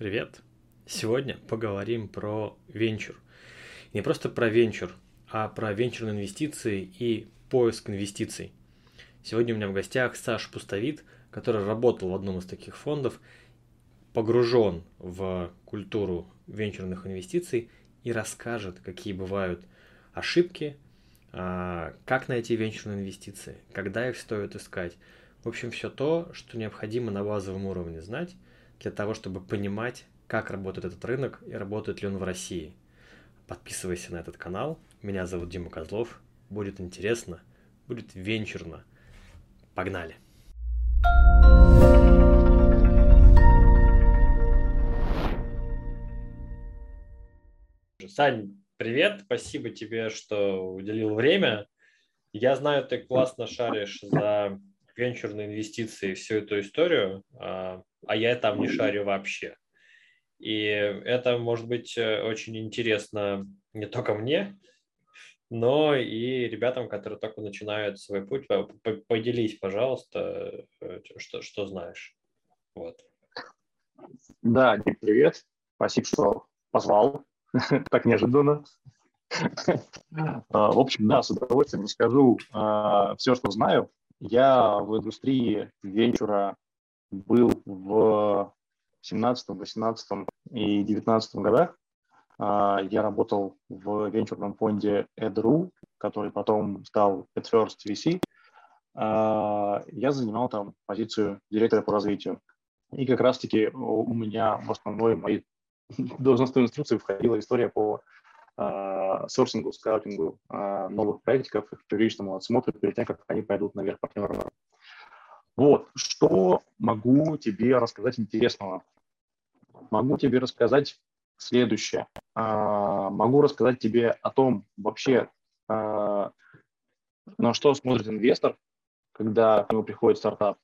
Привет! Сегодня поговорим про венчур. Не просто про венчур, а про венчурные инвестиции и поиск инвестиций. Сегодня у меня в гостях Саш Пустовит, который работал в одном из таких фондов, погружен в культуру венчурных инвестиций и расскажет, какие бывают ошибки, а, как найти венчурные инвестиции, когда их стоит искать. В общем, все то, что необходимо на базовом уровне знать для того, чтобы понимать, как работает этот рынок и работает ли он в России. Подписывайся на этот канал. Меня зовут Дима Козлов. Будет интересно, будет венчурно. Погнали! Сань, привет, спасибо тебе, что уделил время. Я знаю, ты классно шаришь за венчурные инвестиции, всю эту историю, а, я там не шарю вообще. И это может быть э, очень интересно не только мне, но и ребятам, которые только начинают свой путь. Поделись, пожалуйста, э, что, что знаешь. Вот. Да, Дим, привет. Спасибо, что позвал. так неожиданно. А, в общем, да, с удовольствием расскажу а, все, что знаю. Я в индустрии венчура был в 17, 18 и 19 годах. А, я работал в венчурном фонде EdRu, который потом стал EdFirst VC. Я занимал там позицию директора по развитию. И как раз-таки у меня в основной моей должностной инструкции входила история по э, сорсингу, скаутингу новых проектиков, их первичному отсмотру перед тем, как они пойдут наверх партнеров. Вот, что могу тебе рассказать интересного? Могу тебе рассказать следующее. Э, могу рассказать тебе о том вообще, э, на что смотрит инвестор, когда к нему приходит стартап,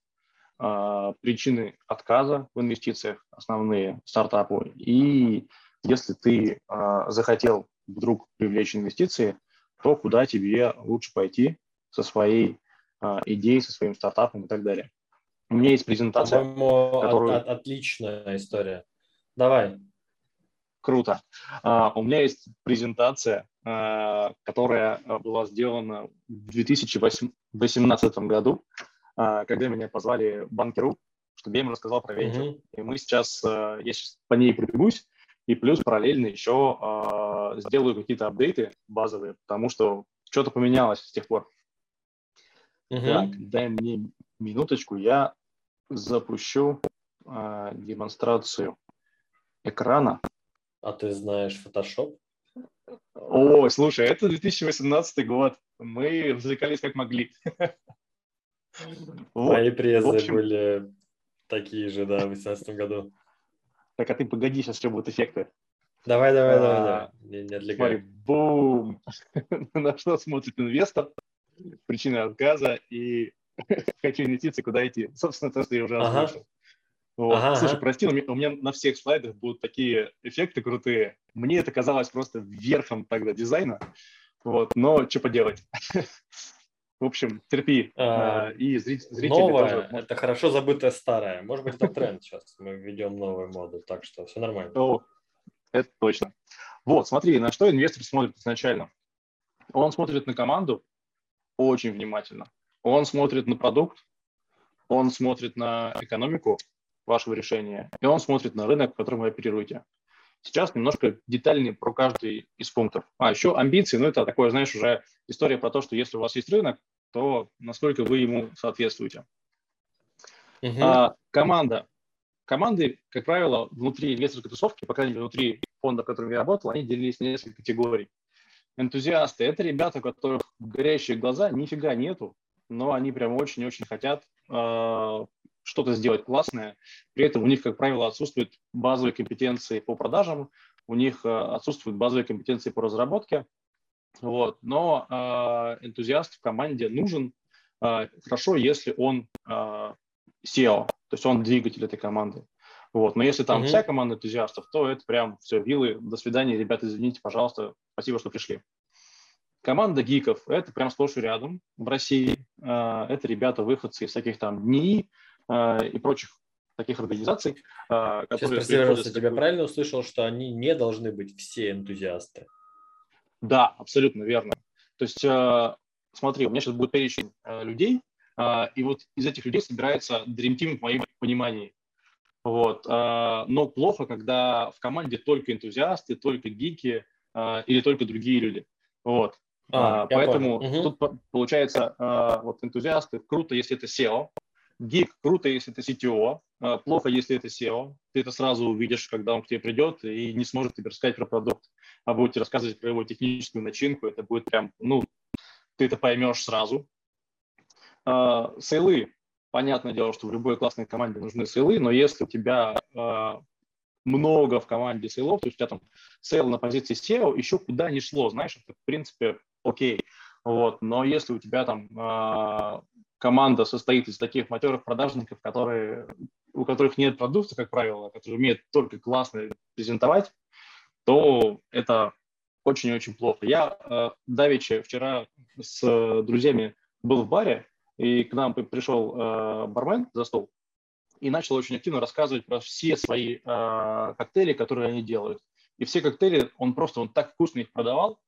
а, причины отказа в инвестициях основные стартапу. И если ты а, захотел вдруг привлечь инвестиции, то куда тебе лучше пойти со своей а, идеей, со своим стартапом и так далее. У меня есть презентация. По-моему, которую... от, от, отличная история. Давай. Круто. Uh, у меня есть презентация, uh, которая была сделана в 2018 году. А, когда меня позвали банкиру, чтобы я им рассказал про венчур. Mm-hmm. И мы сейчас, я сейчас по ней пробегусь, и плюс параллельно еще сделаю какие-то апдейты базовые, потому что что-то поменялось с тех пор. Mm-hmm. Так, дай мне минуточку, я запущу э, демонстрацию экрана. А ты знаешь Photoshop? Ой, слушай, это 2018 год. Мы развлекались как могли. Мои презы общем... были такие же, да, в 2018 году. Так, а ты погоди, сейчас еще будут эффекты. Давай, давай, давай, давай. Не, не отвлекай. Смотри, бум! На что смотрит инвестор, причина отказа и хочу инвестиции, куда идти. Собственно, то, что я уже озвучил. Вот. Ага, Слушай, ага. прости, но у меня на всех слайдах будут такие эффекты крутые. Мне это казалось просто верхом тогда дизайна. Вот, но что поделать. В общем, терпи. А, и зрители новое, тоже. это хорошо забытое старое. Может быть, это тренд сейчас. Мы введем новую моду, так что все нормально. О, это точно. Вот, смотри, на что инвестор смотрит изначально. Он смотрит на команду очень внимательно. Он смотрит на продукт, он смотрит на экономику вашего решения, и он смотрит на рынок, в котором вы оперируете. Сейчас немножко детальнее про каждый из пунктов. А еще амбиции, ну это такое, знаешь, уже история про то, что если у вас есть рынок, то насколько вы ему соответствуете. Uh-huh. А, команда. Команды, как правило, внутри инвесторской тусовки, по крайней мере, внутри фонда, в котором я работал, они делились на несколько категорий. Энтузиасты – это ребята, у которых горящие глаза нифига нету, но они прям очень-очень хотят э, что-то сделать классное. При этом у них, как правило, отсутствуют базовые компетенции по продажам, у них э, отсутствуют базовые компетенции по разработке. Вот. Но э, энтузиаст в команде нужен э, хорошо, если он э, SEO, то есть он двигатель этой команды. Вот. Но если там mm-hmm. вся команда энтузиастов, то это прям все, вилы, до свидания, ребята, извините, пожалуйста, спасибо, что пришли. Команда гиков – это прям сплошь и рядом в России. Это ребята, выходцы из всяких там НИИ, Э, и прочих таких организаций, а, которые... Сейчас, тебя правильно услышал, что они не должны быть все энтузиасты? Да, абсолютно верно. То есть, а, смотри, у меня сейчас будет перечень а, людей, и вот из этих людей собирается Dream Team в моем понимании. Вот. Но плохо, когда в команде только энтузиасты, только гики или только другие люди. Вот. А, Поэтому угу. тут получается вот энтузиасты круто, если это SEO, Гик круто, если это CTO, а, плохо, если это SEO. Ты это сразу увидишь, когда он к тебе придет и не сможет тебе рассказать про продукт, а будет тебе рассказывать про его техническую начинку. Это будет прям, ну, ты это поймешь сразу. А, sale ы. Понятное дело, что в любой классной команде нужны sale ы, но если у тебя а, много в команде sale ов, то есть у тебя там sale на позиции CEO, еще куда ни шло, знаешь, это в принципе окей. Вот. Но если у тебя там команда состоит из таких матерых продажников, которые, у которых нет продукта, как правило, которые умеют только классно презентовать, то это очень-очень плохо. Я э, давеча вчера с э, друзьями был в баре, и к нам пришел э, бармен за стол и начал очень активно рассказывать про все свои э, коктейли, которые они делают. И все коктейли, он просто он так вкусно их продавал,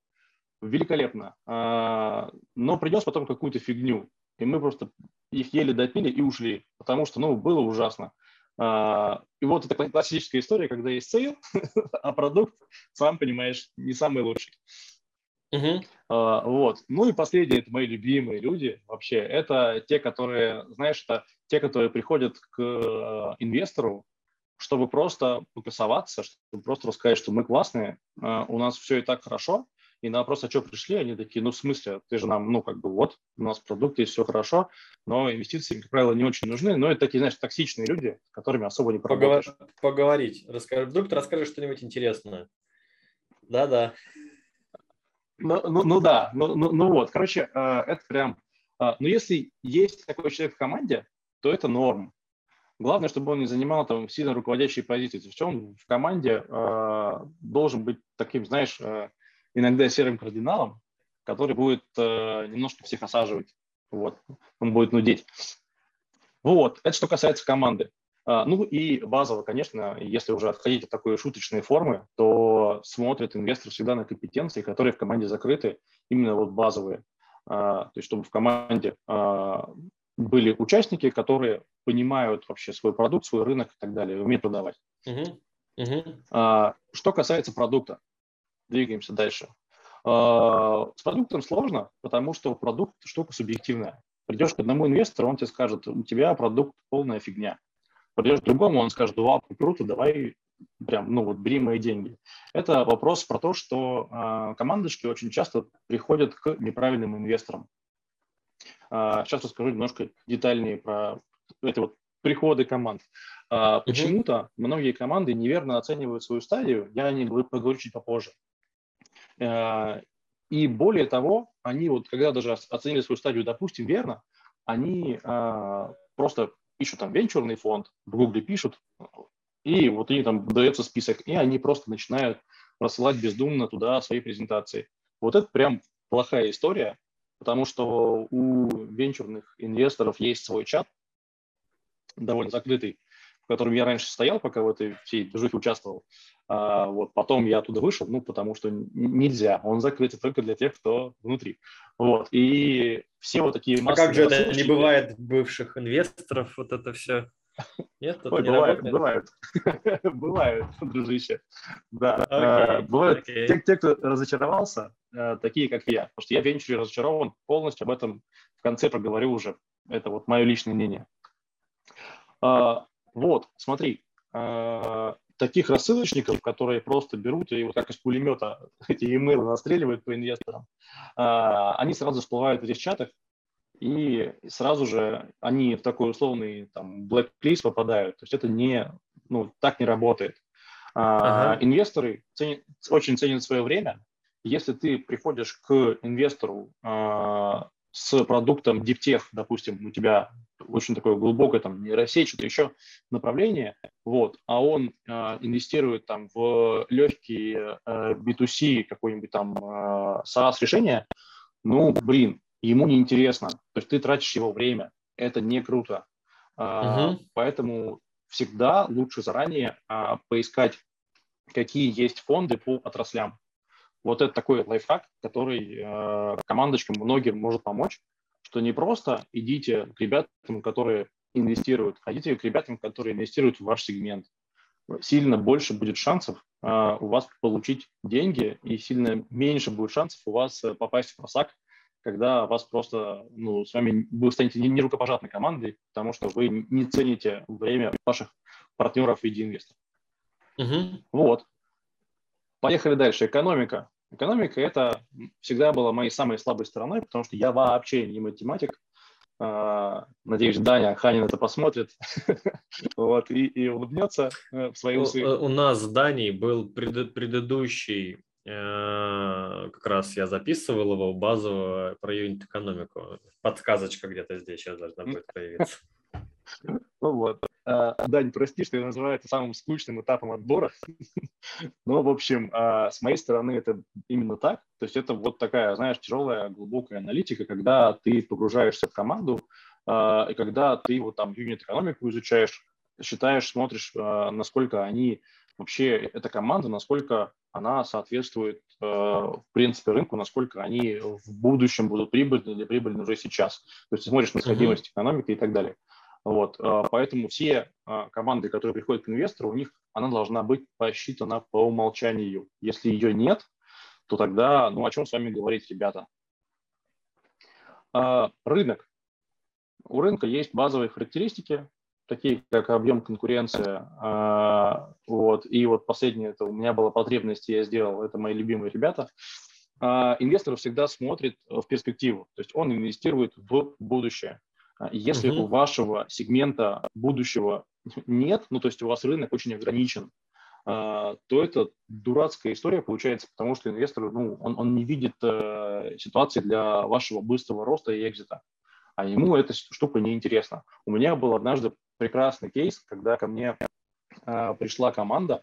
великолепно. Э, но принес потом какую-то фигню и мы просто их еле допили и ушли, потому что, ну, было ужасно. А, и вот это классическая история, когда есть sale, а продукт, сам понимаешь, не самый лучший. Uh-huh. вот. Ну и последние, это мои любимые люди вообще. Это те, которые, знаешь, это те, которые приходят к э, инвестору, чтобы просто покасоваться, чтобы просто рассказать, что мы классные, э, у нас все и так хорошо, и на вопрос, а что пришли, они такие, ну, в смысле, ты же нам, ну, как бы, вот, у нас продукты все хорошо, но инвестиции, как правило, не очень нужны. Но это такие, знаешь, токсичные люди, с которыми особо не поработаешь. Поговор... Поговорить. Расскажи, вдруг ты расскажешь что-нибудь интересное. Да-да. Ну, ну, ну да, ну, ну, ну вот, короче, э, это прям... Э, но если есть такой человек в команде, то это норм. Главное, чтобы он не занимал там сильно руководящие позиции. То есть он в команде э, должен быть таким, знаешь, э, иногда серым кардиналом, который будет э, немножко всех осаживать. Вот. Он будет нудеть. Вот. Это что касается команды. А, ну и базово, конечно, если уже отходить от такой шуточной формы, то смотрит инвестор всегда на компетенции, которые в команде закрыты, именно вот базовые. А, то есть чтобы в команде а, были участники, которые понимают вообще свой продукт, свой рынок и так далее, умеют продавать. Uh-huh. Uh-huh. Что касается продукта, двигаемся дальше. С продуктом сложно, потому что продукт штука субъективная. Придешь к одному инвестору, он тебе скажет, у тебя продукт полная фигня. Придешь к другому, он скажет, вау, круто, давай прям, ну вот, бери мои деньги. Это вопрос про то, что э, командочки очень часто приходят к неправильным инвесторам. Э, сейчас расскажу немножко детальнее про эти вот приходы команд. Э, почему-то многие команды неверно оценивают свою стадию, я о ней поговорю чуть попозже. Э, и более того, они вот, когда даже оценили свою стадию, допустим, верно, они э, просто ищут там венчурный фонд, в Гугле пишут, и вот они там дается список, и они просто начинают рассылать бездумно туда свои презентации. Вот это прям плохая история, потому что у венчурных инвесторов есть свой чат, довольно закрытый, в котором я раньше стоял, пока в этой всей движухе участвовал. А, вот потом я оттуда вышел, ну, потому что нельзя. Он закрыт только для тех, кто внутри. Вот. И все вот такие А как же это не бывает бывших инвесторов, вот это все? Нет, это Ой, не бывает, бывает. бывает, дружище. Да. Okay, бывают okay. Те, те, кто разочаровался, э, такие, как я. Потому что я в венчуре разочарован полностью, об этом в конце проговорю уже. Это вот мое личное мнение. Вот, смотри, а, таких рассылочников, которые просто берут и вот как из пулемета эти имейлы настреливают по инвесторам, а, они сразу всплывают в этих чатах, и сразу же они в такой условный там blacklist попадают. То есть это не, ну, так не работает. А, ага. Инвесторы ценят, очень ценят свое время. Если ты приходишь к инвестору с продуктом DeepTech, допустим, у тебя очень такое глубокое там нейросеть, что-то еще направление, вот, а он э, инвестирует там в легкие э, B2C какой-нибудь там э, SaaS решение, ну, блин, ему неинтересно. То есть ты тратишь его время. Это не круто. Uh, угу. Поэтому всегда лучше заранее а, поискать, какие есть фонды по отраслям. Вот это такой лайфхак, который э, командочкам многим может помочь, что не просто идите к ребятам, которые инвестируют, ходите к ребятам, которые инвестируют в ваш сегмент. Сильно больше будет шансов э, у вас получить деньги и сильно меньше будет шансов у вас э, попасть в просак, когда вас просто, ну, с вами вы станете не, рукопожатной командой, потому что вы не цените время ваших партнеров виде инвесторов. Угу. Вот. Поехали дальше. Экономика. Экономика – это всегда была моей самой слабой стороной, потому что я вообще не математик. А, надеюсь, Даня Ханин это посмотрит вот, и, и улыбнется э, в свои усы. У, у нас с Даней был пред, предыдущий, э, как раз я записывал его, базового про юнит-экономику. Подсказочка где-то здесь сейчас должна будет появиться. Ну вот. А, Дань, прости, что я называю это самым скучным этапом отбора. Но, в общем, а, с моей стороны это именно так. То есть это вот такая, знаешь, тяжелая, глубокая аналитика, когда ты погружаешься в команду, а, и когда ты вот там юнит-экономику изучаешь, считаешь, смотришь, насколько они вообще, эта команда, насколько она соответствует, в принципе, рынку, насколько они в будущем будут прибыльны или прибыльны уже сейчас. То есть ты смотришь на сходимость экономики и так далее. Вот, а, поэтому все а, команды, которые приходят к инвестору, у них она должна быть посчитана по умолчанию. Если ее нет, то тогда, ну, о чем с вами говорить, ребята? А, рынок. У рынка есть базовые характеристики, такие как объем конкуренции. Вот, и вот последнее, это у меня была потребность, я сделал, это мои любимые ребята. Инвестор всегда смотрит в перспективу, то есть он инвестирует в будущее. А если угу. у вашего сегмента будущего нет, ну то есть у вас рынок очень ограничен, а, то это дурацкая история получается, потому что инвестор, ну, он, он не видит э, ситуации для вашего быстрого роста и экзита, а ему эта штука неинтересна. У меня был однажды прекрасный кейс, когда ко мне э, пришла команда,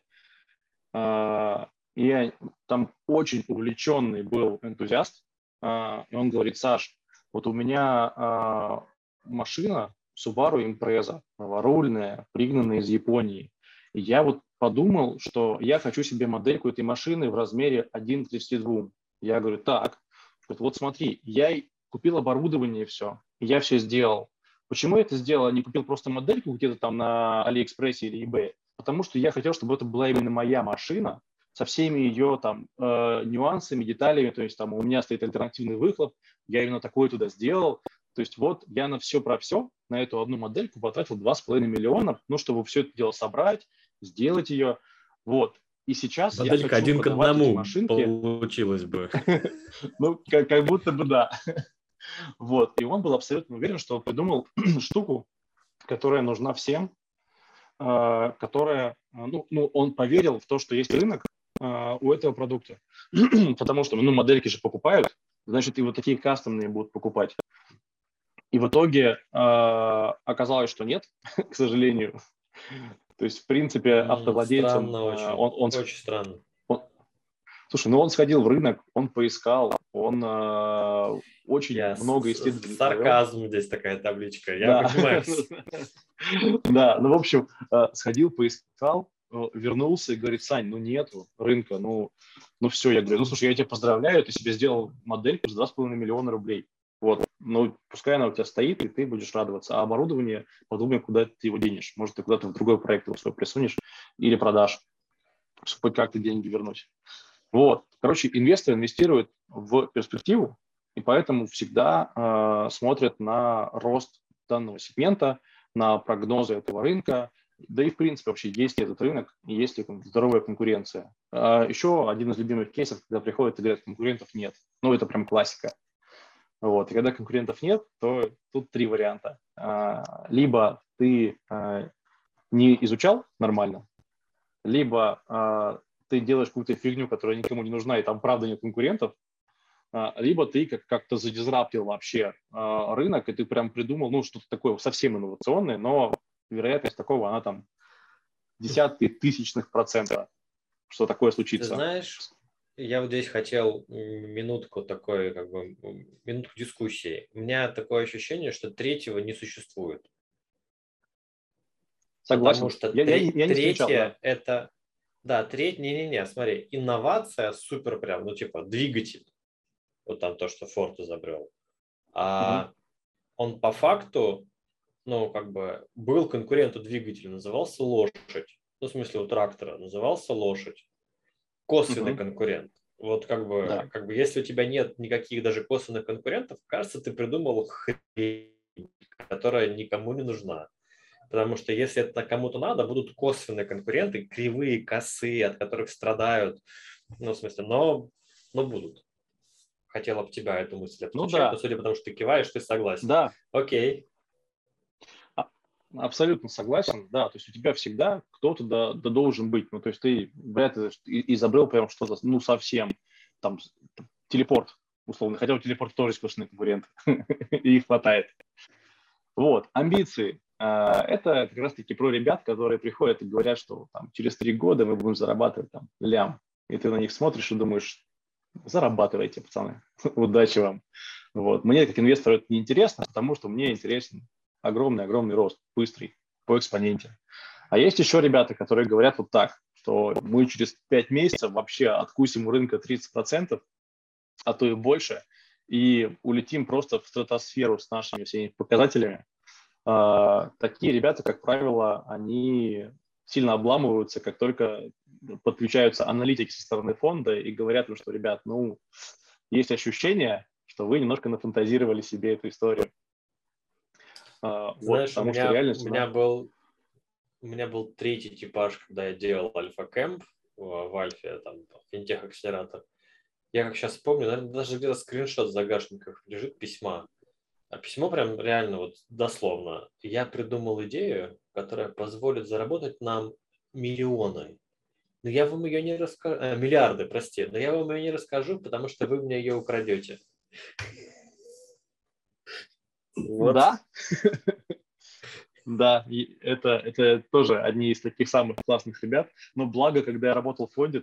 э, и там очень увлеченный был энтузиаст, э, и он говорит, Саш, вот у меня машина Subaru Impreza, новорульная, пригнанная из Японии. И я вот подумал, что я хочу себе модельку этой машины в размере 1 к 32. Я говорю, так, вот смотри, я купил оборудование и все, я все сделал. Почему я это сделал, а не купил просто модельку где-то там на Алиэкспрессе или eBay? Потому что я хотел, чтобы это была именно моя машина, со всеми ее там э, нюансами, деталями, то есть там у меня стоит альтернативный выхлоп, я именно такой туда сделал, то есть вот я на все про все, на эту одну модельку потратил 2,5 миллиона, ну, чтобы все это дело собрать, сделать ее. Вот. И сейчас Моделька я хочу один к одному машинки. получилось бы. Ну, как будто бы да. Вот. И он был абсолютно уверен, что он придумал штуку, которая нужна всем, а, которая, ну, ну, он поверил в то, что есть рынок а, у этого продукта. Потому что, ну, модельки же покупают, значит, и вот такие кастомные будут покупать. И в итоге э, оказалось, что нет, к сожалению. То есть, в принципе, автовладельцам... Странно очень, он, он, очень странно. Он, слушай, ну он сходил в рынок, он поискал, он э, очень Я много исследований... Сарказм провел. здесь такая табличка, я да. понимаю. Да, ну, в общем, сходил, поискал, вернулся и говорит, Сань, ну нету рынка, ну, ну все, я говорю, ну слушай, я тебя поздравляю, ты себе сделал модельку за 2,5 миллиона рублей. Вот. Ну, пускай она у тебя стоит, и ты будешь радоваться. А оборудование, подумай, куда ты его денешь. Может, ты куда-то в другой проект его свой присунешь или продашь, чтобы как-то деньги вернуть. Вот. Короче, инвестор инвестирует в перспективу, и поэтому всегда э, смотрят на рост данного сегмента, на прогнозы этого рынка, да и в принципе вообще есть ли этот рынок, есть ли здоровая конкуренция. А еще один из любимых кейсов, когда приходят и говорят, конкурентов нет. Ну, это прям классика. Вот. И когда конкурентов нет, то тут три варианта. А, либо ты а, не изучал нормально, либо а, ты делаешь какую-то фигню, которая никому не нужна, и там правда нет конкурентов, либо ты как- как-то задизраптил вообще рынок, и ты прям придумал, ну, что-то такое совсем инновационное, но вероятность такого, она там десятки тысячных процентов, что такое случится. Ты знаешь, я вот здесь хотел минутку такой, как бы, минутку дискуссии. У меня такое ощущение, что третьего не существует. Согласен. Потому что я, тре- я, я не третье встречал, да. это... Да, третье, не-не-не, смотри, инновация супер прям, ну типа двигатель. Вот там то, что Форд изобрел. А угу. он по факту, ну как бы был конкурент у двигателя, назывался лошадь. Ну в смысле у трактора назывался лошадь. Косвенный угу. конкурент. Вот как бы, да. как бы, если у тебя нет никаких даже косвенных конкурентов, кажется, ты придумал хрень, которая никому не нужна. Потому что если это кому-то надо, будут косвенные конкуренты, кривые, косые, от которых страдают. Ну, в смысле, но, но будут. Хотела бы тебя эту мысль ну, да. но судя по тому, что ты киваешь, ты согласен. Да. Окей. Абсолютно согласен, да. То есть у тебя всегда кто-то да, да должен быть. Ну, то есть ты вряд ли изобрел прям что-то, ну, совсем, там, телепорт, условно. Хотя у телепорта тоже искусственный конкурент. И их хватает. Вот, амбиции. А, это как раз-таки про ребят, которые приходят и говорят, что там, через три года мы будем зарабатывать там, лям. И ты на них смотришь и думаешь, зарабатывайте, пацаны, удачи вам. Вот. Мне как инвестору это неинтересно, потому что мне интересен огромный-огромный рост, быстрый, по экспоненте. А есть еще ребята, которые говорят вот так, что мы через 5 месяцев вообще откусим у рынка 30%, а то и больше, и улетим просто в стратосферу с нашими всеми показателями, а, такие ребята, как правило, они сильно обламываются, как только подключаются аналитики со стороны фонда и говорят им, что, ребят, ну, есть ощущение, что вы немножко нафантазировали себе эту историю. А, Знаешь, вот, у, меня, реальность, у, меня был, у меня был третий типаж, когда я делал альфа-кэмп в, в Альфе, там, финтех-акселератор. Я как сейчас помню, наверное, даже где-то скриншот в загашниках лежит письма. А письмо прям реально вот дословно. Я придумал идею, которая позволит заработать нам миллионы. Но я вам ее не расскажу, а, миллиарды, прости, но я вам ее не расскажу, потому что вы мне ее украдете. Вот. Да? Да, это, это тоже одни из таких самых классных ребят. Но благо, когда я работал в фонде,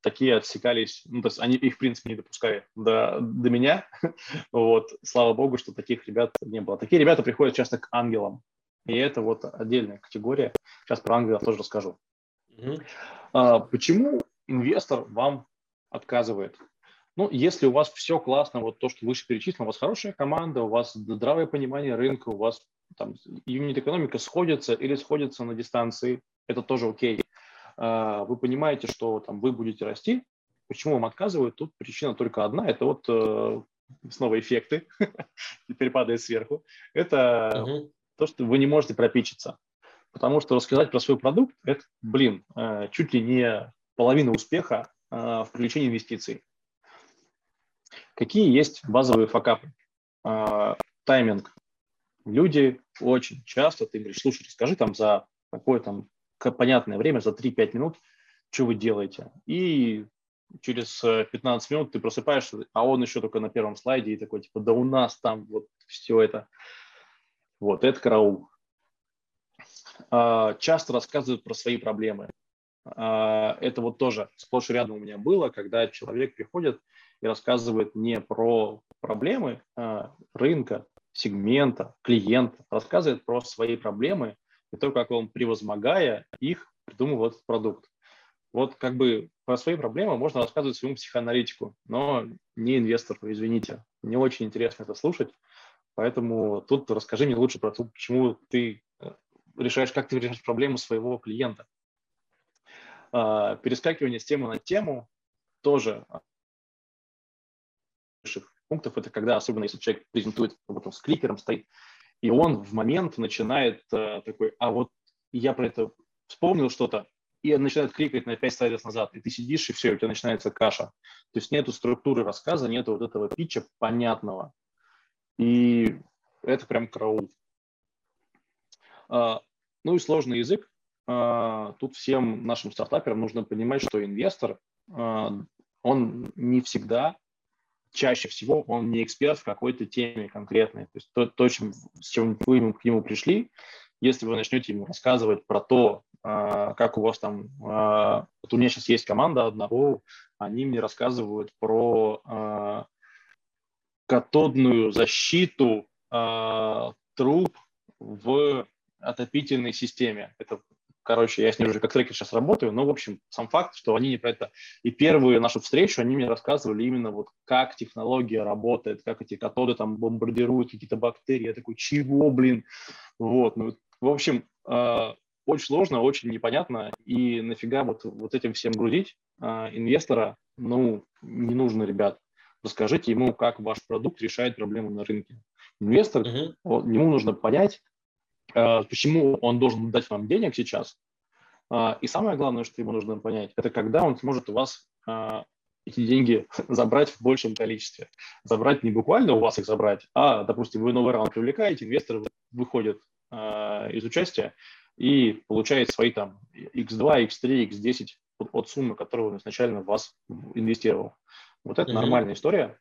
такие отсекались, ну, то есть они их, в принципе, не допускали до, до меня. Вот, слава богу, что таких ребят не было. Такие ребята приходят часто к ангелам. И это вот отдельная категория. Сейчас про ангелов тоже расскажу. Mm-hmm. А, почему инвестор вам отказывает? Ну, если у вас все классно, вот то, что выше перечислено, у вас хорошая команда, у вас здравое понимание рынка, у вас там юнит-экономика сходится или сходится на дистанции, это тоже окей. А, вы понимаете, что там вы будете расти, почему вам отказывают, тут причина только одна, это вот э, снова эффекты, теперь падает сверху, это угу. то, что вы не можете пропичиться. Потому что рассказать про свой продукт, это, блин, э, чуть ли не половина успеха э, в привлечении инвестиций. Какие есть базовые факапы? Тайминг люди очень часто, ты говоришь, слушай, скажи там за какое там понятное время, за 3-5 минут, что вы делаете. И через 15 минут ты просыпаешься, а он еще только на первом слайде и такой, типа, да у нас там вот все это. Вот, это караул. А, часто рассказывают про свои проблемы. А, это вот тоже сплошь рядом у меня было, когда человек приходит и рассказывает не про проблемы а, рынка, сегмента, клиента, рассказывает про свои проблемы и то, как он, превозмогая их, придумывал этот продукт. Вот как бы про свои проблемы можно рассказывать своему психоаналитику, но не инвестору, извините. Мне очень интересно это слушать, поэтому тут расскажи мне лучше про то, почему ты э, решаешь, как ты решаешь проблему своего клиента. А, перескакивание с темы на тему тоже пунктов, это когда, особенно если человек презентует, вот он с кликером стоит, и он в момент начинает э, такой, а вот я про это вспомнил что-то, и начинает кликать на 5 слайдов назад, и ты сидишь, и все, у тебя начинается каша. То есть нету структуры рассказа, нету вот этого питча понятного. И это прям караул. А, ну и сложный язык. А, тут всем нашим стартаперам нужно понимать, что инвестор, а, он не всегда чаще всего он не эксперт в какой-то теме конкретной. То есть то, то чем, с чем вы к нему пришли, если вы начнете ему рассказывать про то, а, как у вас там... А, вот у меня сейчас есть команда одного, они мне рассказывают про а, катодную защиту труб в отопительной системе. Это, короче, я с ней уже как трекер сейчас работаю, но, в общем, сам факт, что они не про это. И первую нашу встречу они мне рассказывали именно вот как технология работает, как эти катоды там бомбардируют какие-то бактерии. Я такой, чего, блин? Вот, ну, в общем, э, очень сложно, очень непонятно, и нафига вот, вот этим всем грузить э, инвестора, ну, не нужно, ребят. Расскажите ему, как ваш продукт решает проблему на рынке. Инвестор, uh-huh. он, ему нужно понять, почему он должен дать вам денег сейчас. Э, и самое главное, что ему нужно понять, это когда он сможет у вас э, эти деньги забрать в большем количестве. Забрать не буквально у вас их забрать, а, допустим, вы новый раунд привлекаете, инвестор выходит э, из участия и получает свои там x2, x3, x10 от, от суммы, которую он изначально в вас инвестировал. Вот это mm-hmm. нормальная история.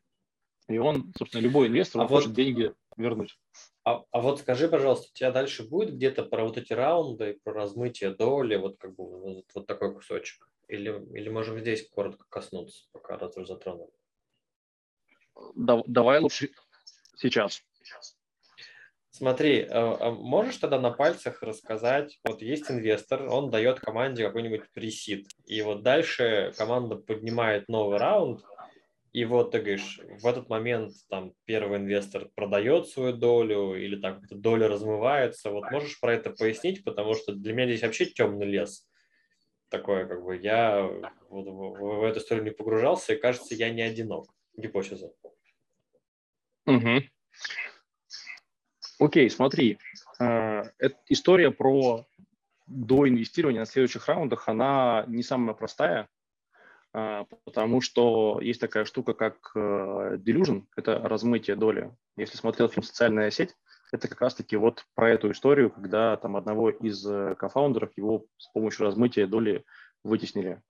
И он, собственно, любой инвестор, а он вот, хочет деньги вернуть. А, а вот скажи, пожалуйста, у тебя дальше будет где-то про вот эти раунды, про размытие доли, вот как бы вот, вот такой кусочек? Или, или можем здесь коротко коснуться, пока раз уже затронули? Да, давай лучше сейчас. Смотри, а, а можешь тогда на пальцах рассказать, вот есть инвестор, он дает команде какой-нибудь пресид, и вот дальше команда поднимает новый раунд, и вот ты говоришь, в этот момент там первый инвестор продает свою долю или так эта доля размывается. Вот можешь про это пояснить, потому что для меня здесь вообще темный лес. Такое как бы я вот в, в, эту историю не погружался, и кажется, я не одинок. Гипотеза. Угу. Окей, смотри. Э, это история про доинвестирование на следующих раундах, она не самая простая, потому что есть такая штука, как э, delusion, это размытие доли. Если смотрел фильм «Социальная сеть», это как раз-таки вот про эту историю, когда там одного из э, кофаундеров его с помощью размытия доли вытеснили.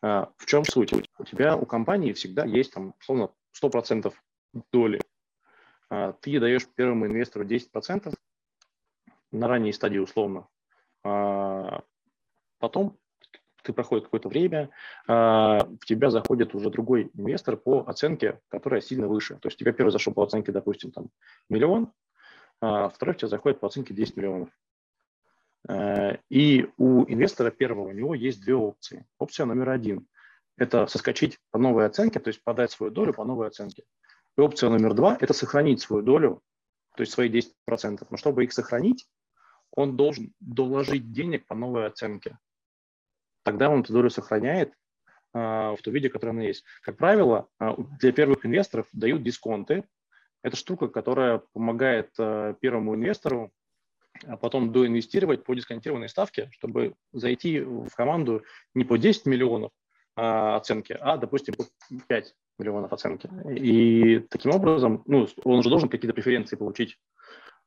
А, в чем суть? У тебя, у компании всегда есть там, условно, 100% доли. А, ты даешь первому инвестору 10% на ранней стадии условно. Потом ты проходит какое-то время, а, в тебя заходит уже другой инвестор по оценке, которая сильно выше. То есть тебя первый зашел по оценке, допустим, там миллион, а второй в тебя заходит по оценке 10 миллионов. А, и у инвестора первого у него есть две опции. Опция номер один – это соскочить по новой оценке, то есть подать свою долю по новой оценке. И опция номер два – это сохранить свою долю, то есть свои 10%. Но чтобы их сохранить, он должен доложить денег по новой оценке тогда он эту долю сохраняет а, в том виде, который она есть. Как правило, а, для первых инвесторов дают дисконты. Это штука, которая помогает а, первому инвестору а потом доинвестировать по дисконтированной ставке, чтобы зайти в команду не по 10 миллионов оценки, а, допустим, по 5 миллионов оценки. И таким образом, ну, он же должен какие-то преференции получить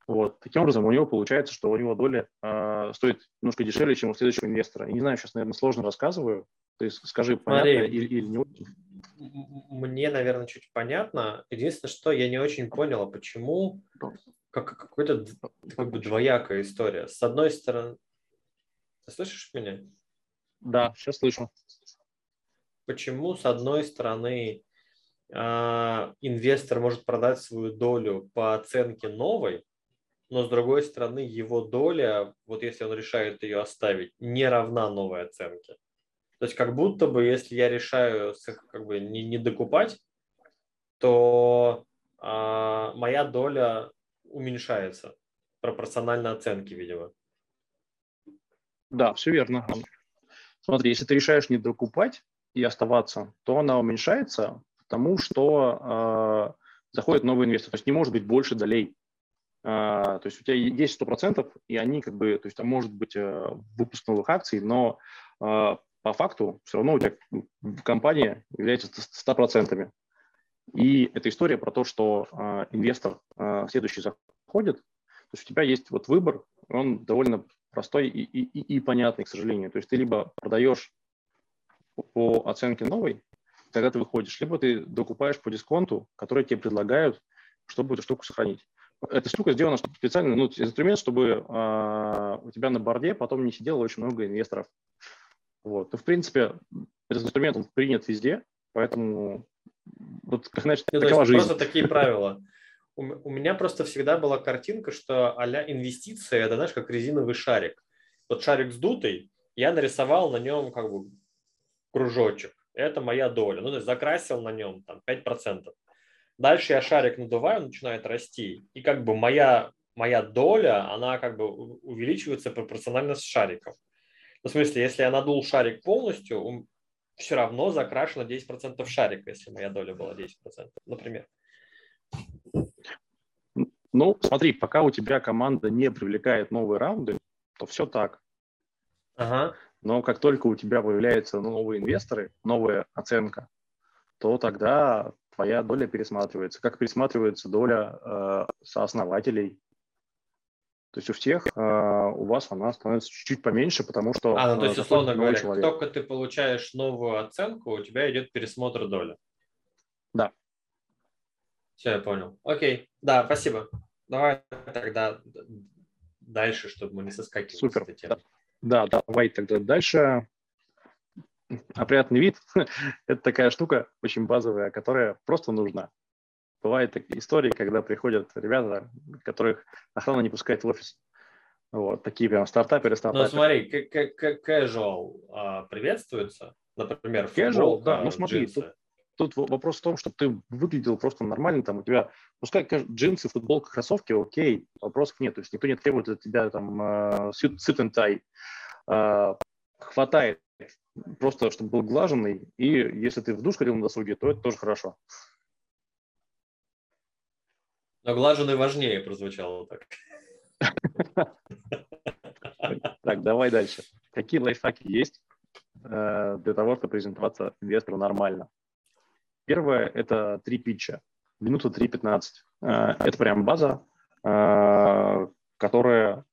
вот. Таким образом, у него получается, что у него доля э, стоит немножко дешевле, чем у следующего инвестора. Я не знаю, сейчас, наверное, сложно рассказываю. То есть скажи, понятно Смотри, или, или не очень? Мне, наверное, чуть понятно. Единственное, что я не очень понял, а почему как какой-то как бы двоякая история. С одной стороны... Ты слышишь меня? Да, сейчас слышу. Почему, с одной стороны, э, инвестор может продать свою долю по оценке новой, но с другой стороны его доля, вот если он решает ее оставить, не равна новой оценке. То есть как будто бы, если я решаю как бы не, не докупать, то а, моя доля уменьшается пропорционально оценке, видимо. Да, все верно. Смотри, если ты решаешь не докупать и оставаться, то она уменьшается, потому что э, заходит новый инвестор. То есть не может быть больше долей а, то есть у тебя есть 100%, и они как бы, то есть там может быть э, выпуск новых акций, но а, по факту все равно у тебя компания является 100%. И эта история про то, что а, инвестор следующий заходит, то есть у тебя есть вот выбор, он довольно простой и, и, и понятный, к сожалению. То есть ты либо продаешь по оценке новой, тогда ты выходишь, либо ты докупаешь по дисконту, который тебе предлагают, чтобы эту штуку сохранить эта штука сделана специально, ну, инструмент, чтобы э, у тебя на борде потом не сидело очень много инвесторов. Вот. И, в принципе, этот инструмент он принят везде, поэтому вот, как, значит, ну, такова жизнь. Просто такие правила. У, у меня просто всегда была картинка, что а инвестиция, это, знаешь, как резиновый шарик. Вот шарик сдутый, я нарисовал на нем как бы кружочек. Это моя доля. Ну, то есть закрасил на нем там 5%. Дальше я шарик надуваю, он начинает расти. И как бы моя, моя доля, она как бы увеличивается пропорционально с шариком. Ну, в смысле, если я надул шарик полностью, все равно закрашено 10% шарика, если моя доля была 10%, например. Ну, смотри, пока у тебя команда не привлекает новые раунды, то все так. Ага. Но как только у тебя появляются новые инвесторы, новая оценка, то тогда твоя доля пересматривается. Как пересматривается доля э, сооснователей. То есть у всех э, у вас она становится чуть-чуть поменьше, потому что... А, ну то есть, условно говоря, человек. как только ты получаешь новую оценку, у тебя идет пересмотр доли. Да. Все, я понял. Окей, да, спасибо. Давай тогда дальше, чтобы мы не соскакивали Супер. темы. Да, давай тогда дальше. Опрятный вид – это такая штука очень базовая, которая просто нужна. Бывают такие истории, когда приходят ребята, которых охрана не пускает в офис. Вот, такие прям стартаперы, стартаперы. Ну, смотри, casual а, приветствуется, например, Casual, да, ну смотри, тут, тут вопрос в том, что ты выглядел просто нормально, там у тебя, пускай джинсы, футболка, кроссовки, окей, вопросов нет, то есть никто не требует от тебя там uh, suit and tie. Uh, хватает просто, чтобы был глаженный, и если ты в душ ходил на досуге, то это тоже хорошо. Но глаженный важнее прозвучало так. Так, давай дальше. Какие лайфхаки есть э, для того, чтобы презентоваться инвестору нормально? Первое – это три питча. Минута 3-15. Э, это прям база, э, которая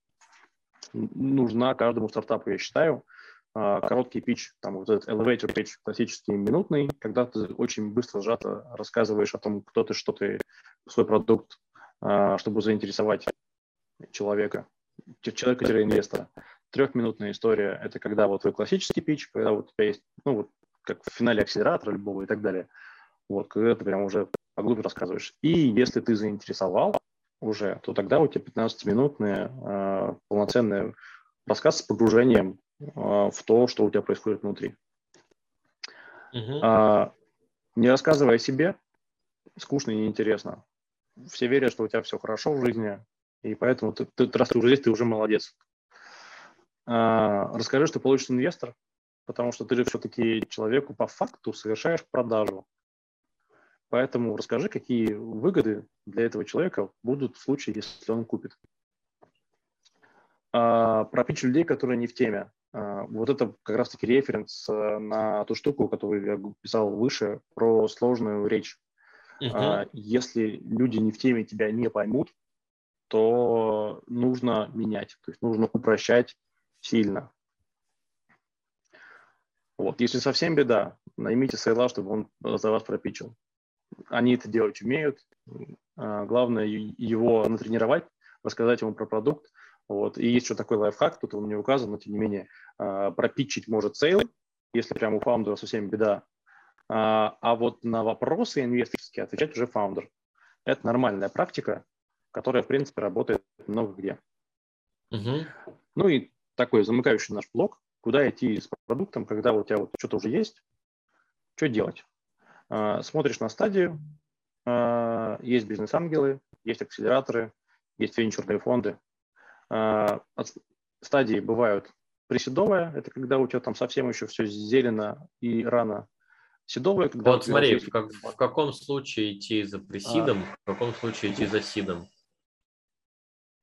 нужна каждому стартапу, я считаю. Э, короткий питч, там вот этот elevator pitch, классический минутный, когда ты очень быстро, сжато рассказываешь о том, кто ты, что ты, свой продукт, чтобы заинтересовать человека, человека-инвестора. Трехминутная история – это когда вот твой классический питч, когда вот у тебя есть, ну вот как в финале акселератора любого и так далее – вот, когда ты прям уже поглубже рассказываешь. И если ты заинтересовал уже, то тогда у тебя 15-минутный э, полноценный рассказ с погружением в то, что у тебя происходит внутри. Uh-huh. А, не рассказывай о себе, скучно и неинтересно. Все верят, что у тебя все хорошо в жизни, и поэтому ты, ты, раз ты уже здесь, ты уже молодец. А, расскажи, что получишь инвестор, потому что ты же все-таки человеку по факту совершаешь продажу. Поэтому расскажи, какие выгоды для этого человека будут в случае, если он купит. А, про пич людей, которые не в теме. А, вот это как раз-таки референс а, на ту штуку, которую я писал выше, про сложную речь. Uh-huh. Если люди не в теме тебя не поймут, то нужно менять, то есть нужно упрощать сильно. Вот. Если совсем беда, наймите sale а, чтобы он за вас про pitch ил. Они это делать умеют. А, главное его натренировать, рассказать ему про продукт. Вот. И есть еще такой лайфхак, тут он не указан, но тем не менее а, про pitch ить может sale, если прямо у фаундера совсем беда. А, а вот на вопросы инвесторские отвечать уже фаундер. Это нормальная практика, которая, в принципе, работает много где. Угу. Ну и такой замыкающий наш блок, куда идти с продуктом, когда у тебя вот что-то уже есть, что делать. А, смотришь на стадию, есть бизнес-ангелы, есть акселераторы, есть венчурные фонды. А, стадии бывают приседовая, это когда у тебя там совсем еще все зелено и рано. Седовая, когда... Вот смотри, в, как, в каком случае идти за пресидом, а... в каком случае идти за сидом?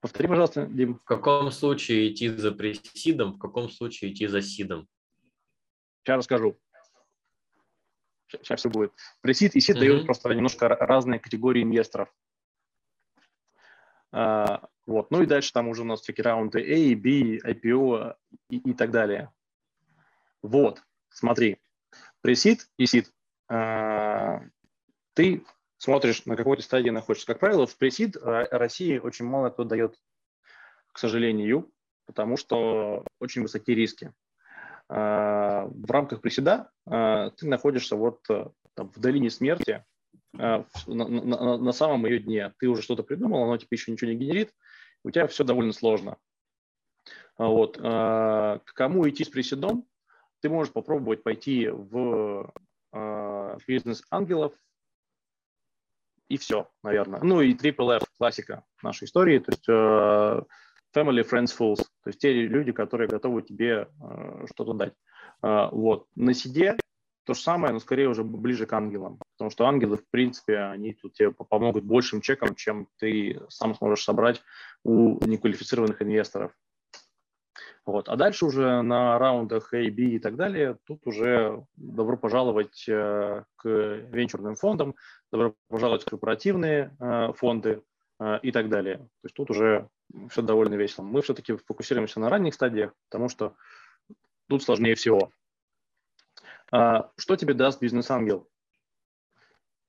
Повтори, пожалуйста, Дим. В каком случае идти за пресидом, в каком случае идти за сидом? Сейчас расскажу сейчас все будет. Пресид и сид mm-hmm. дают просто немножко разные категории инвесторов. А, вот. Ну и дальше там уже у нас всякие раунды A, B, IPO и, и так далее. Вот, смотри, пресид и сид. А, ты смотришь, на какой то стадии находишься. Как правило, в пресид России очень мало кто дает, к сожалению, потому что очень высокие риски. А, в рамках приседа а, ты находишься вот э, там, в долине смерти, на, на, на самом ее дне. Ты уже что-то придумал, оно тебе еще ничего не генерит, у тебя все довольно сложно. Вот. К кому идти с приседом? Ты можешь попробовать пойти в бизнес ангелов, и все, наверное. Ну и Triple F, классика нашей истории, то есть Family, Friends, Fools, то есть те люди, которые готовы тебе что-то дать. Вот. На сиде то же самое, но скорее уже ближе к ангелам, потому что ангелы, в принципе, они тут тебе помогут большим чеком, чем ты сам сможешь собрать у неквалифицированных инвесторов. Вот. А дальше уже на раундах A, B и так далее, тут уже добро пожаловать э, к венчурным фондам, добро пожаловать в корпоративные э, фонды э, и так далее. То есть тут уже все довольно весело. Мы все-таки фокусируемся на ранних стадиях, потому что тут сложнее всего. А, что тебе даст бизнес-ангел?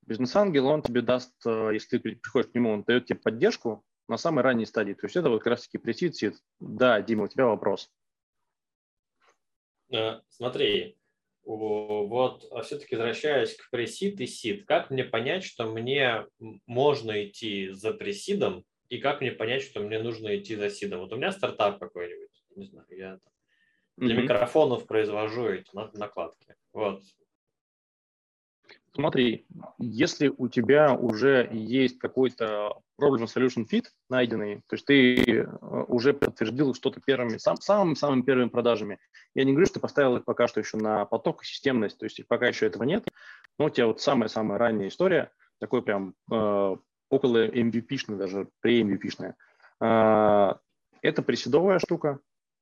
Бизнес-ангел, он тебе даст, если ты приходишь к нему, он дает тебе поддержку, на самой ранней стадии. То есть это вот как раз-таки пресид Да, Дима, у тебя вопрос. Э, смотри, вот а все-таки возвращаясь к пресид и сид, как мне понять, что мне можно идти за пресидом, и как мне понять, что мне нужно идти за сидом? Вот у меня стартап какой-нибудь, не знаю, я для mm-hmm. микрофонов произвожу эти накладки. Вот, Смотри, если у тебя уже есть какой-то problem solution fit найденный, то есть ты э, уже подтвердил что-то первыми, сам, самыми самыми первыми продажами. Я не говорю, что ты поставил их пока что еще на поток и системность, то есть пока еще этого нет, но у тебя вот самая-самая ранняя история, такой прям э, около MVP-шная, даже pre-MVP-шная. Э, это приседовая штука,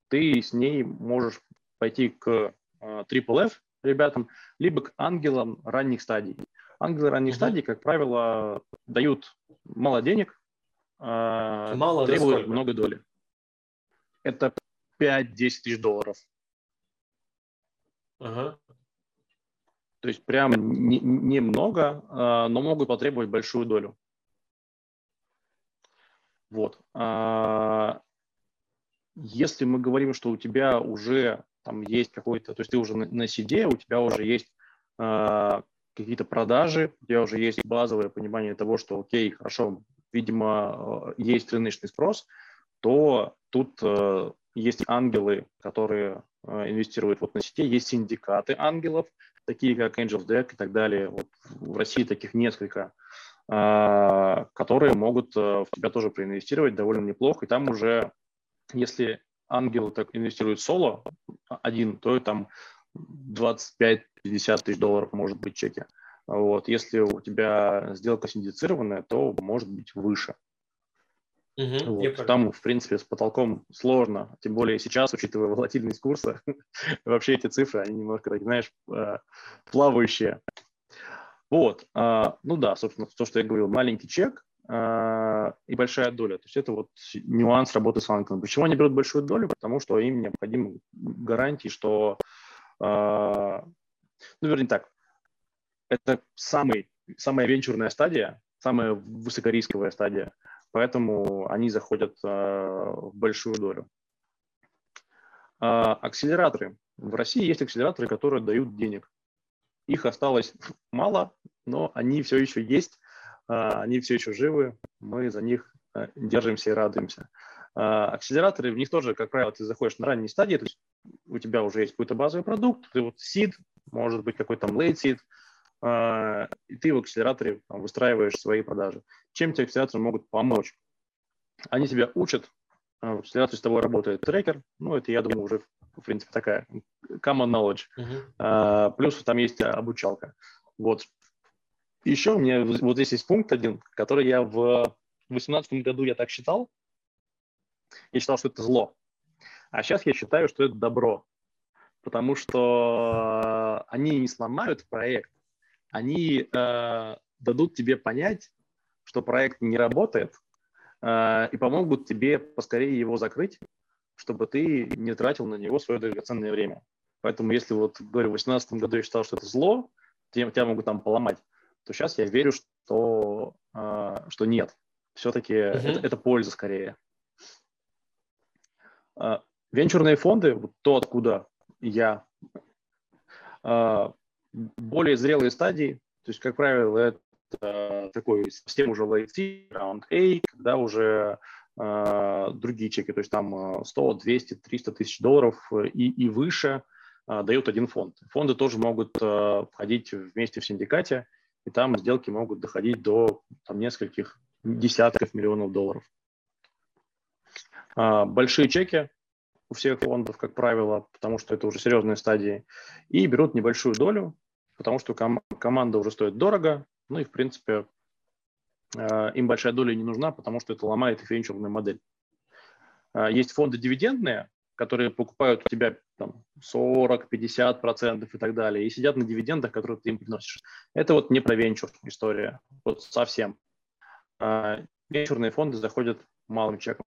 ты с ней можешь пойти к э, Triple F, ребятам, либо к ангелам ранних стадий. Ангелы ранних mm-hmm. стадий, как правило, дают мало денег, а, мало требуют много доли. Это 5-10 тысяч долларов. Ага. То есть прям немного, не а, но могут потребовать большую долю. Вот. А, если мы говорим, что у тебя уже там есть какой-то, то есть ты уже на, на CD, у тебя уже есть э, какие-то продажи, у тебя уже есть базовое понимание того, что окей, хорошо, видимо, э, есть рыночный спрос, то тут э, есть ангелы, которые э, инвестируют вот на сети, есть синдикаты ангелов, такие как Angels Deck и так далее. Вот в России таких несколько, э, которые могут э, в тебя тоже проинвестировать довольно неплохо. И там уже, если ангел так инвестирует соло один, то там 25-50 тысяч долларов может быть чеки. Вот. Если у тебя сделка синдицированная, то может быть выше. Угу, вот. Там, в принципе, с потолком сложно, тем более сейчас, учитывая волатильность курса, вообще эти цифры, они немножко, так, знаешь, э, плавающие. Вот, а, ну да, собственно, то, что я говорил, маленький чек, и большая доля. То есть это вот нюанс работы с банком. Почему они берут большую долю? Потому что им необходимы гарантии, что, а, ну, вернее так, это самый, самая венчурная стадия, самая высокорисковая стадия, поэтому они заходят а, в большую долю. Акселераторы. В России есть акселераторы, которые дают денег. Их осталось мало, но они все еще есть, а, они все еще живы, мы за них э, держимся и радуемся. А, акселераторы, в них тоже, как правило, ты заходишь на ранней стадии, то есть у тебя уже есть какой-то базовый продукт, ты вот seed, может быть какой-то там late seed, а, и ты в акселераторе там, выстраиваешь свои продажи. Чем тебе акселераторы могут помочь? Они тебя учат, в акселераторе с тобой работает трекер, ну, это, я думаю, уже, в принципе, такая common knowledge. Uh-huh. Плюс там есть обучалка. Вот еще у меня вот здесь есть пункт один, который я в 2018 году я так считал. Я считал, что это зло. А сейчас я считаю, что это добро. Потому что они не сломают проект, они э, дадут тебе понять, что проект не работает, э, и помогут тебе поскорее его закрыть, чтобы ты не тратил на него свое драгоценное время. Поэтому если вот, говорю, в 2018 году я считал, что это зло, тебя, тебя могут там поломать, то сейчас я верю, что, э, что нет. Все-таки uh-huh. это, это польза скорее. Э, венчурные фонды, вот то, откуда я, э, более зрелые стадии, то есть, как правило, это э, такой совсем уже late round A, когда уже э, другие чеки, то есть там 100, 200, 300 тысяч долларов и, и выше э, дают один фонд. Фонды тоже могут э, входить вместе в синдикате, и там сделки могут доходить до там, нескольких десятков миллионов долларов. Э, большие чеки у всех фондов, как правило, потому что это уже серьезные стадии, и берут небольшую долю, потому что ком- команда уже стоит дорого, ну и, в принципе, э, им большая доля не нужна, потому что это ломает их венчурную модель. Э, есть фонды дивидендные, которые покупают у тебя там, 40-50% и так далее, и сидят на дивидендах, которые ты им приносишь. Это вот не про венчур история, вот совсем. Э, венчурные фонды заходят малым чеком.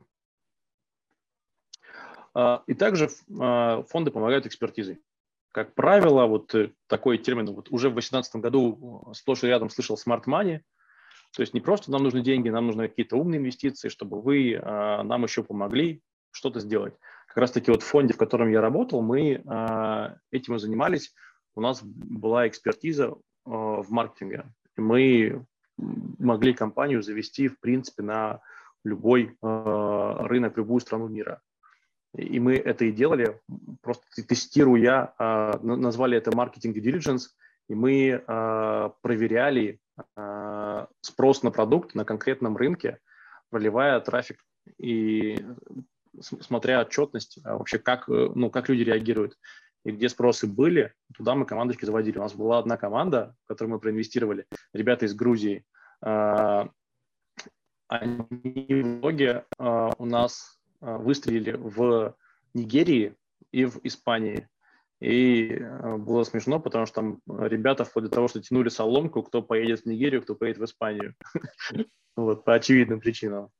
А, и также а, фонды помогают экспертизой. Как правило, вот э, такой термин, вот уже в 2018 году э, сплошь и рядом слышал smart money, то есть не просто нам нужны деньги, нам нужны какие-то умные инвестиции, чтобы вы а, нам еще помогли что-то сделать. Как раз таки вот в фонде, в котором я работал, мы этим и занимались. У нас была экспертиза в маркетинге. Мы могли компанию завести, в принципе, на любой рынок, любую страну мира. И мы это и делали, просто тестируя, а, назвали это маркетинг diligence, и мы а, проверяли а, спрос на продукт на конкретном рынке, проливая трафик и смотря отчетность, вообще как, ну, как люди реагируют. И где спросы были, туда мы командочки заводили. У нас была одна команда, в которую мы проинвестировали, ребята из Грузии. Они в итоге у нас а, выстрелили в Нигерии и в Испании. И а, было смешно, потому что там ребята вплоть до того, что тянули соломку, кто поедет в Нигерию, кто поедет в Испанию. Вот, по очевидным причинам.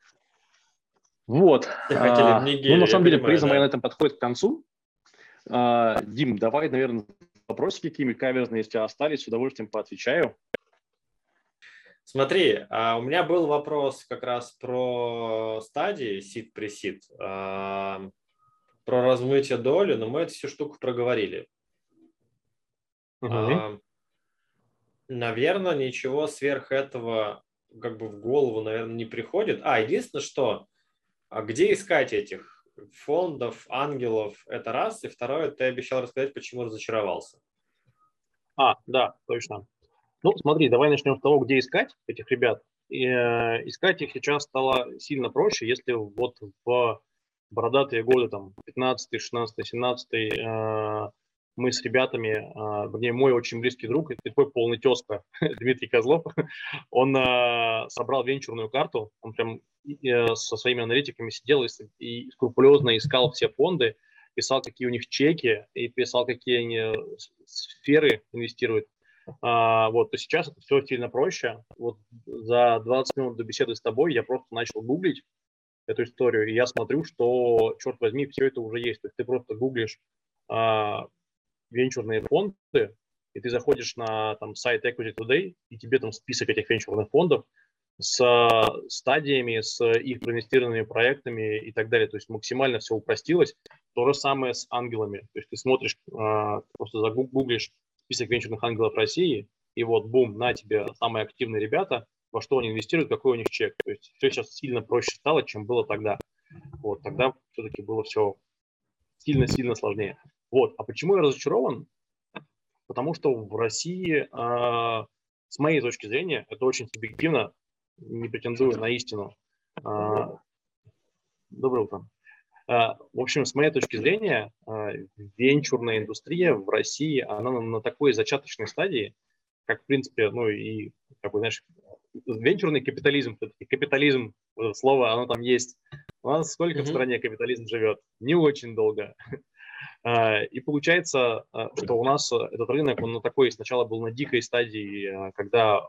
Вот. А, ну, на самом деле, приза моя на этом подходит к концу. Дим, давай, наверное, вопросы какими каверзные, если остались, с удовольствием поотвечаю. Смотри, а у меня был вопрос как раз про стадии сид пресид, про размытие доли, но мы эту всю штуку проговорили. Угу. Наверное, ничего сверх этого как бы в голову, наверное, не приходит. А, единственное, что, а где искать этих фондов, ангелов, это раз. И второе, ты обещал рассказать, почему разочаровался. А, да, точно. Ну, смотри, давай начнем с того, где искать этих ребят. И, э, искать их сейчас стало сильно проще, если вот в бородатые годы, там, 15, 16, 17, э, мы с ребятами, э, вернее, мой очень близкий друг, это такой полный тезка Дмитрий Козлов, он э, собрал венчурную карту, он прям э, со своими аналитиками сидел и, и скрупулезно искал все фонды, писал, какие у них чеки, и писал, какие они э, сферы инвестируют. А, вот, то сейчас это все сильно проще. Вот за 20 минут до беседы с тобой я просто начал гуглить эту историю, и я смотрю, что, черт возьми, все это уже есть. То есть ты просто гуглишь а, венчурные фонды, и ты заходишь на там, сайт Equity Today, и тебе там список этих венчурных фондов с стадиями, с их проинвестированными проектами и так далее. То есть максимально все упростилось. То же самое с ангелами. То есть ты смотришь, а, просто загуглишь список венчурных ангелов России, и вот, бум, на тебе самые активные ребята, во что они инвестируют, какой у них чек. То есть все сейчас сильно проще стало, чем было тогда. Вот, тогда все-таки было все сильно-сильно сложнее. Вот, а почему я разочарован? Потому что в России, э, с моей точки зрения, это очень субъективно, не претендую на истину. Э, доброе утро. А, в общем, с моей точки зрения, а, венчурная индустрия в России, она на такой зачаточной стадии, как, в принципе, ну и, бы, знаешь, венчурный капитализм, капитализм, слово, оно там есть. У нас сколько mm-hmm. в стране капитализм живет? Не очень долго. А, и получается, что у нас этот рынок, он на такой сначала был на дикой стадии, когда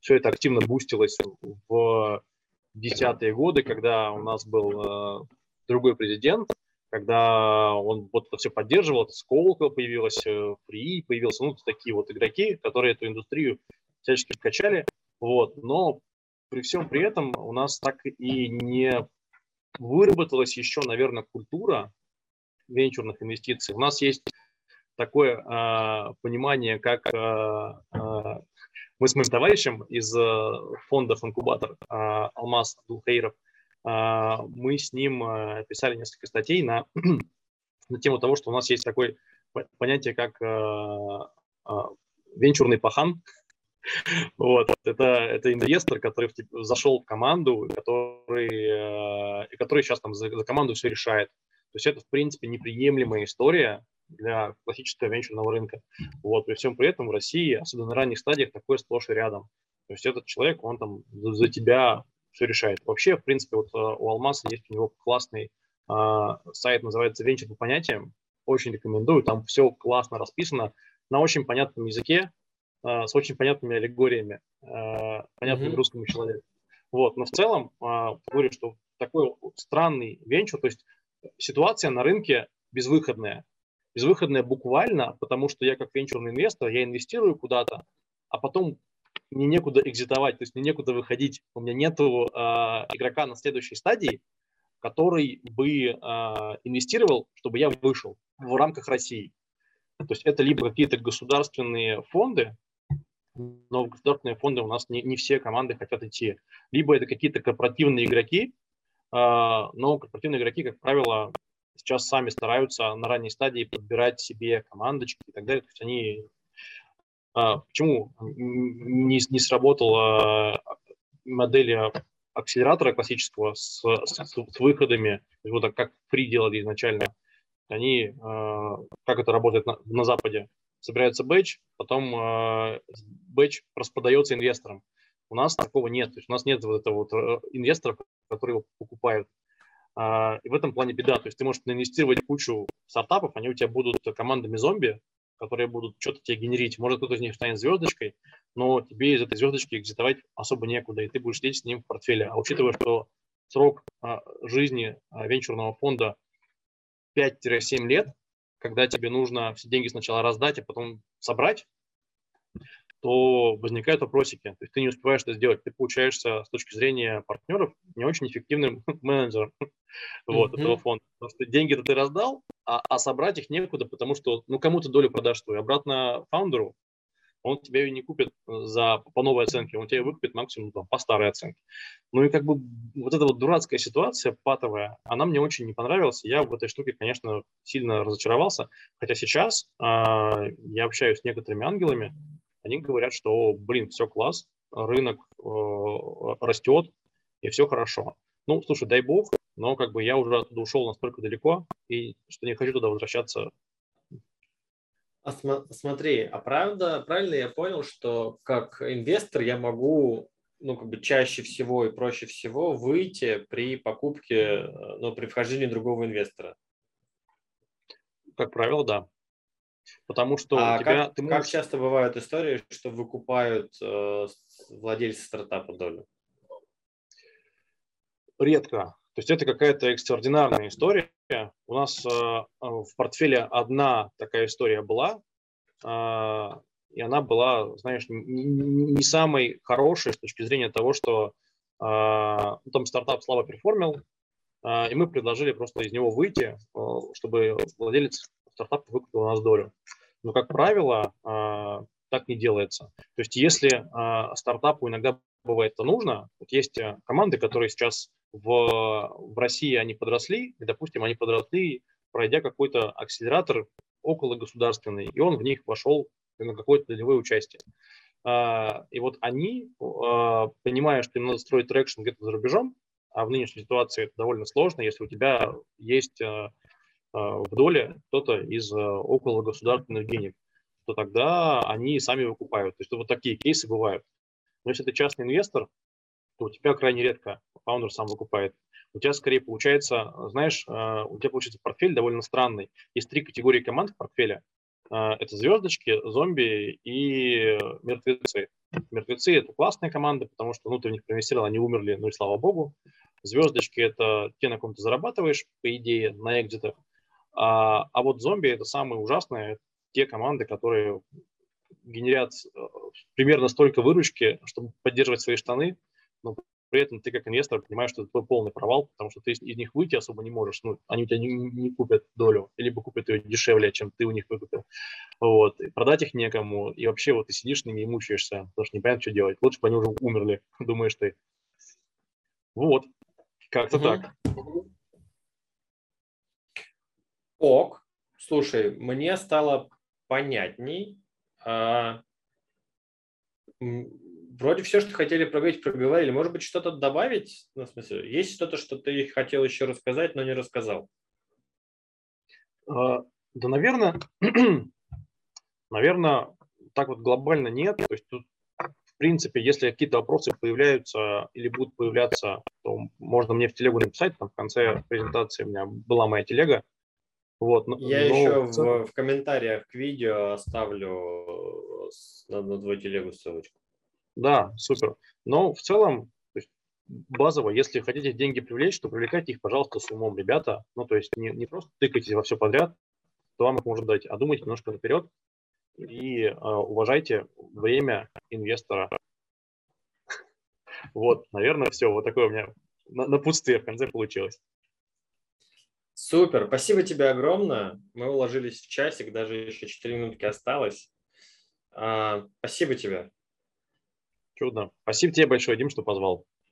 все это активно бустилось в десятые годы, когда у нас был другой президент, когда он вот это все поддерживал, Сколково появилась, Фри появился, ну, такие вот игроки, которые эту индустрию всячески качали, вот, но при всем при этом у нас так и не выработалась еще, наверное, культура венчурных инвестиций. У нас есть такое э, понимание, как э, э, Мы с моим товарищем из э, фондов инкубатор а, Алмаз Абдулхаиров, а, мы с ним э, писали несколько статей на, на тему того, что у нас есть такое понятие, как венчурный пахан. Вот, это, это инвестор, который зашел в команду, который, который сейчас там за, за команду все решает. То есть это, в принципе, неприемлемая история для классического венчурного рынка. Вот, при всем при этом в России, особенно на ранних стадиях, такое сплошь и рядом. То есть этот человек, он там за, тебя все решает. Вообще, в принципе, вот э, у Алмаса есть у него классный э, сайт, называется «Венчур по понятиям». Очень рекомендую, там все классно расписано на очень понятном языке, э, с очень понятными аллегориями, э, понятным mm-hmm. русскому человеку. Вот, но в целом, э, говорю, что такой странный венчур, то есть ситуация на рынке безвыходная. Безвыходная буквально, потому что я как венчурный инвестор, я инвестирую куда-то, а потом мне некуда экзитовать, то есть мне некуда выходить. У меня нет э, игрока на следующей стадии, который бы э, инвестировал, чтобы я вышел в рамках России. То есть это либо какие-то государственные фонды, но государственные фонды у нас не, не все команды хотят идти. Либо это какие-то корпоративные игроки, но корпоративные игроки, как правило, сейчас сами стараются на ранней стадии подбирать себе командочки и так далее. То есть они... А, почему не, не сработала модель акселератора классического с, с, с выходами, вот как фри делали изначально, они, а, как это работает на, на Западе, собирается бэч, потом бэч распродается инвесторам. У нас такого нет. То есть у нас нет вот этого вот э, инвесторов, которые его покупают. А, и в этом плане беда. То есть ты можешь инвестировать кучу стартапов, они у тебя будут командами зомби, которые будут что-то тебе генерить. Может, кто-то из них станет звездочкой, но тебе из этой звездочки экзитовать особо некуда, и ты будешь сидеть с ним в портфеле. А учитывая, что срок а, жизни а, венчурного фонда 5-7 лет, когда тебе нужно все деньги сначала раздать, а потом собрать, то возникают вопросики. То есть ты не успеваешь это сделать, ты получаешься с точки зрения партнеров не очень эффективным менеджером вот, mm-hmm. этого фонда. Потому что деньги-то ты раздал, а, а собрать их некуда, потому что ну кому-то долю продашь твою, обратно фаундеру, он тебя ее не купит за, по новой оценке, он тебя выкупит максимум там, по старой оценке. Ну и как бы вот эта вот дурацкая ситуация патовая, она мне очень не понравилась. Я в этой штуке, конечно, сильно разочаровался. Хотя сейчас э, я общаюсь с некоторыми ангелами, они говорят, что, блин, все класс, рынок э, растет, и все хорошо. Ну, слушай, дай бог, но как бы я уже оттуда ушел настолько далеко, и что не хочу туда возвращаться. А см- смотри, а правда, правильно я понял, что как инвестор я могу ну, как бы чаще всего и проще всего выйти при покупке, э, ну, при вхождении другого инвестора? Как правило, да. Потому что а у тебя, как, ты можешь... как часто бывают истории, что выкупают э, владельцы стартапа долю? Редко. То есть это какая-то экстраординарная история. У нас э, в портфеле одна такая история была, э, и она была, знаешь, не, не самой хорошей с точки зрения того, что э, ну, там стартап слабо перформил, э, и мы предложили просто из него выйти, э, чтобы владелец стартап выкупил у нас долю. Но, как правило, а, так не делается. То есть если а, стартапу иногда бывает это нужно, вот есть э, команды, которые сейчас в, в России они подросли, и, допустим, они подросли, пройдя какой-то акселератор около государственный, и он в них вошел на какое-то долевое участие. А, и вот они, понимая, что им надо строить traction где-то за рубежом, а в нынешней ситуации это довольно сложно, если у тебя есть Э, в доле кто-то из э, около государственных денег, то тогда они сами выкупают. То есть вот такие кейсы бывают. Но если ты частный инвестор, то у тебя крайне редко founder сам выкупает. У тебя скорее получается, знаешь, э, у тебя получается портфель довольно странный. Есть три категории команд в портфеле. Это звездочки, зомби и мертвецы. Мертвецы – это классная команда, потому что ну, ты в них проинвестировал, они умерли, ну и слава богу. Звездочки – это те, на ком ты зарабатываешь, по идее, на экзитах. А, а вот зомби это самые ужасные, те команды, которые генерят э, примерно столько выручки, чтобы поддерживать свои штаны, но при этом ты как инвестор понимаешь, что это твой полный провал, потому что ты из них выйти особо не можешь. Ну, они у тебя не, не купят долю, либо купят ее дешевле, чем ты у них выкупил. Вот. И продать их некому. И вообще вот ты сидишь с ними и мучаешься, потому что непонятно, что делать. Лучше бы они уже умерли, думаешь ты. Вот. Как-то угу. так. Ок. Слушай, мне стало понятней. А, вроде все, что хотели проговорить, проговорили. Может быть, что-то добавить? Ну, в смысле, есть что-то, что ты хотел еще рассказать, но не рассказал? А, да, наверное, наверное, так вот глобально нет. То есть тут, в принципе, если какие-то вопросы появляются или будут появляться, то можно мне в телегу написать. Там в конце презентации у меня была моя телега. Вот, Я но... еще в, в комментариях к видео оставлю на, на твою телегу ссылочку. Да, супер. Но в целом, базово, если хотите деньги привлечь, то привлекайте их, пожалуйста, с умом, ребята. Ну, то есть не, не просто тыкайте во все подряд, то вам их может дать, а думайте немножко наперед и э, уважайте время инвестора. Вот, наверное, все. Вот такое у меня напутствие в конце получилось. Супер, спасибо тебе огромное. Мы уложились в часик, даже еще 4 минутки осталось. А, спасибо тебе. Чудно. Спасибо тебе большое, Дим, что позвал.